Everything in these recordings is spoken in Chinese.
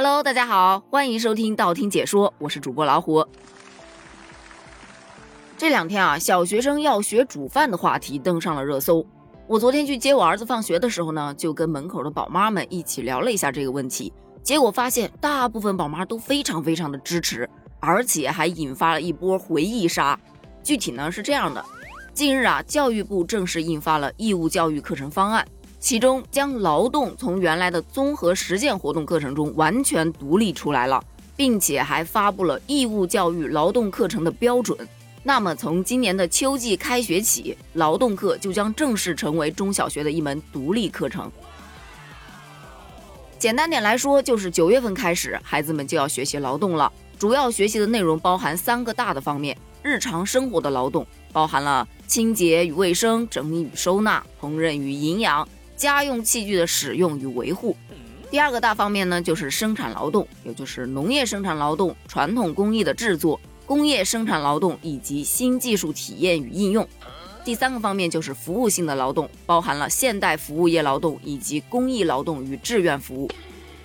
Hello，大家好，欢迎收听道听解说，我是主播老虎。这两天啊，小学生要学煮饭的话题登上了热搜。我昨天去接我儿子放学的时候呢，就跟门口的宝妈们一起聊了一下这个问题，结果发现大部分宝妈都非常非常的支持，而且还引发了一波回忆杀。具体呢是这样的，近日啊，教育部正式印发了义务教育课程方案。其中将劳动从原来的综合实践活动课程中完全独立出来了，并且还发布了义务教育劳动课程的标准。那么从今年的秋季开学起，劳动课就将正式成为中小学的一门独立课程。简单点来说，就是九月份开始，孩子们就要学习劳动了。主要学习的内容包含三个大的方面：日常生活的劳动，包含了清洁与卫生、整理与收纳、烹饪与营养。家用器具的使用与维护，第二个大方面呢，就是生产劳动，也就是农业生产劳动、传统工艺的制作、工业生产劳动以及新技术体验与应用。第三个方面就是服务性的劳动，包含了现代服务业劳动以及公益劳动与志愿服务。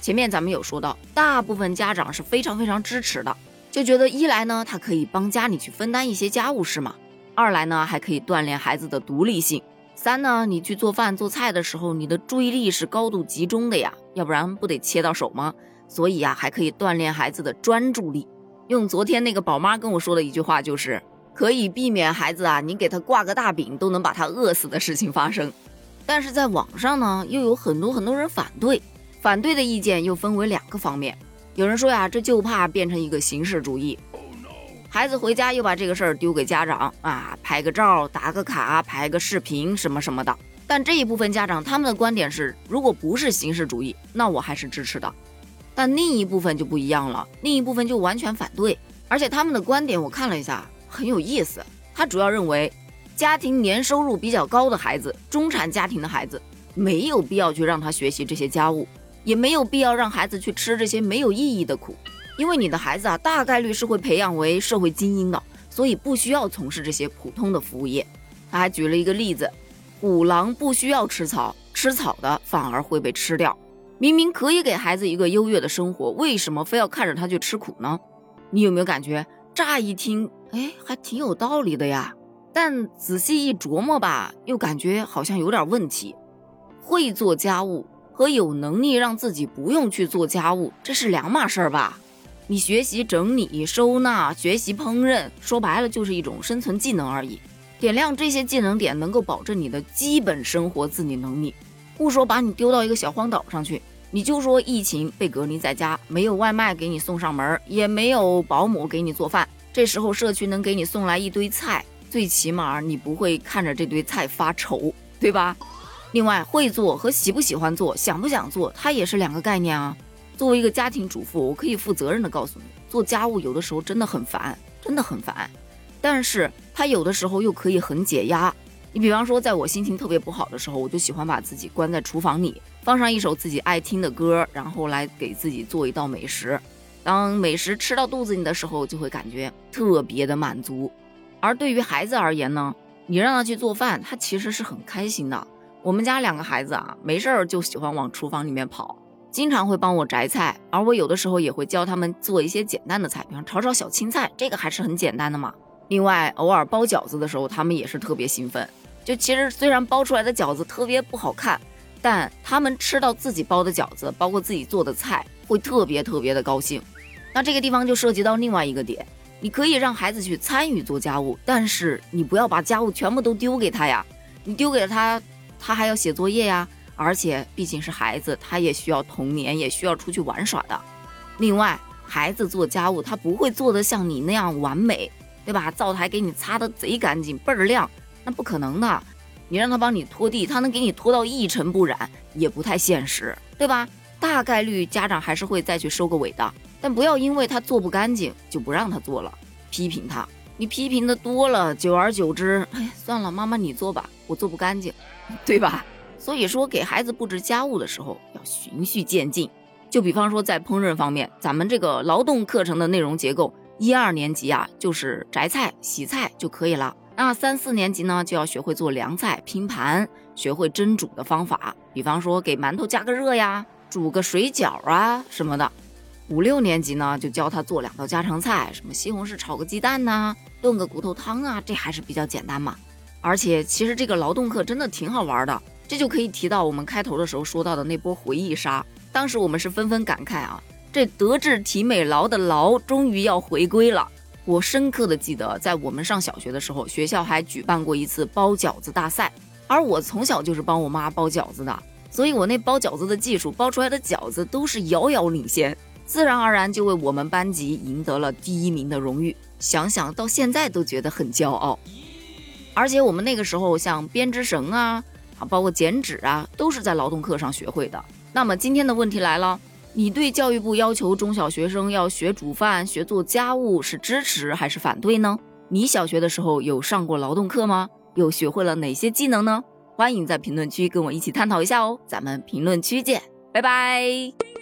前面咱们有说到，大部分家长是非常非常支持的，就觉得一来呢，他可以帮家里去分担一些家务事嘛；二来呢，还可以锻炼孩子的独立性。三呢，你去做饭做菜的时候，你的注意力是高度集中的呀，要不然不得切到手吗？所以呀，还可以锻炼孩子的专注力。用昨天那个宝妈跟我说的一句话，就是可以避免孩子啊，你给他挂个大饼都能把他饿死的事情发生。但是在网上呢，又有很多很多人反对，反对的意见又分为两个方面。有人说呀，这就怕变成一个形式主义。孩子回家又把这个事儿丢给家长啊，拍个照、打个卡、拍个视频什么什么的。但这一部分家长他们的观点是，如果不是形式主义，那我还是支持的。但另一部分就不一样了，另一部分就完全反对。而且他们的观点我看了一下，很有意思。他主要认为，家庭年收入比较高的孩子，中产家庭的孩子，没有必要去让他学习这些家务，也没有必要让孩子去吃这些没有意义的苦。因为你的孩子啊，大概率是会培养为社会精英的，所以不需要从事这些普通的服务业。他还举了一个例子：虎狼不需要吃草，吃草的反而会被吃掉。明明可以给孩子一个优越的生活，为什么非要看着他去吃苦呢？你有没有感觉，乍一听，哎，还挺有道理的呀？但仔细一琢磨吧，又感觉好像有点问题。会做家务和有能力让自己不用去做家务，这是两码事儿吧？你学习整理收纳，学习烹饪，说白了就是一种生存技能而已。点亮这些技能点，能够保证你的基本生活自理能力。不说把你丢到一个小荒岛上去，你就说疫情被隔离在家，没有外卖给你送上门，也没有保姆给你做饭。这时候社区能给你送来一堆菜，最起码你不会看着这堆菜发愁，对吧？另外，会做和喜不喜欢做、想不想做，它也是两个概念啊。作为一个家庭主妇，我可以负责任的告诉你，做家务有的时候真的很烦，真的很烦。但是它有的时候又可以很解压。你比方说，在我心情特别不好的时候，我就喜欢把自己关在厨房里，放上一首自己爱听的歌，然后来给自己做一道美食。当美食吃到肚子里的时候，就会感觉特别的满足。而对于孩子而言呢，你让他去做饭，他其实是很开心的。我们家两个孩子啊，没事儿就喜欢往厨房里面跑。经常会帮我摘菜，而我有的时候也会教他们做一些简单的菜，比方炒炒小青菜，这个还是很简单的嘛。另外，偶尔包饺子的时候，他们也是特别兴奋。就其实虽然包出来的饺子特别不好看，但他们吃到自己包的饺子，包括自己做的菜，会特别特别的高兴。那这个地方就涉及到另外一个点，你可以让孩子去参与做家务，但是你不要把家务全部都丢给他呀。你丢给了他，他还要写作业呀。而且毕竟是孩子，他也需要童年，也需要出去玩耍的。另外，孩子做家务，他不会做得像你那样完美，对吧？灶台给你擦得贼干净，倍儿亮，那不可能的。你让他帮你拖地，他能给你拖到一尘不染，也不太现实，对吧？大概率家长还是会再去收个尾的。但不要因为他做不干净就不让他做了，批评他。你批评的多了，久而久之，哎，算了，妈妈你做吧，我做不干净，对吧？所以说，给孩子布置家务的时候要循序渐进。就比方说，在烹饪方面，咱们这个劳动课程的内容结构，一二年级啊，就是摘菜、洗菜就可以了。那三四年级呢，就要学会做凉菜、拼盘，学会蒸煮的方法。比方说，给馒头加个热呀，煮个水饺啊什么的。五六年级呢，就教他做两道家常菜，什么西红柿炒个鸡蛋呐，炖个骨头汤啊，这还是比较简单嘛。而且其实这个劳动课真的挺好玩的，这就可以提到我们开头的时候说到的那波回忆杀。当时我们是纷纷感慨啊，这德智体美劳的劳终于要回归了。我深刻的记得，在我们上小学的时候，学校还举办过一次包饺子大赛，而我从小就是帮我妈包饺子的，所以我那包饺子的技术，包出来的饺子都是遥遥领先。自然而然就为我们班级赢得了第一名的荣誉，想想到现在都觉得很骄傲。而且我们那个时候像编织绳啊，啊，包括剪纸啊，都是在劳动课上学会的。那么今天的问题来了，你对教育部要求中小学生要学煮饭、学做家务是支持还是反对呢？你小学的时候有上过劳动课吗？又学会了哪些技能呢？欢迎在评论区跟我一起探讨一下哦。咱们评论区见，拜拜。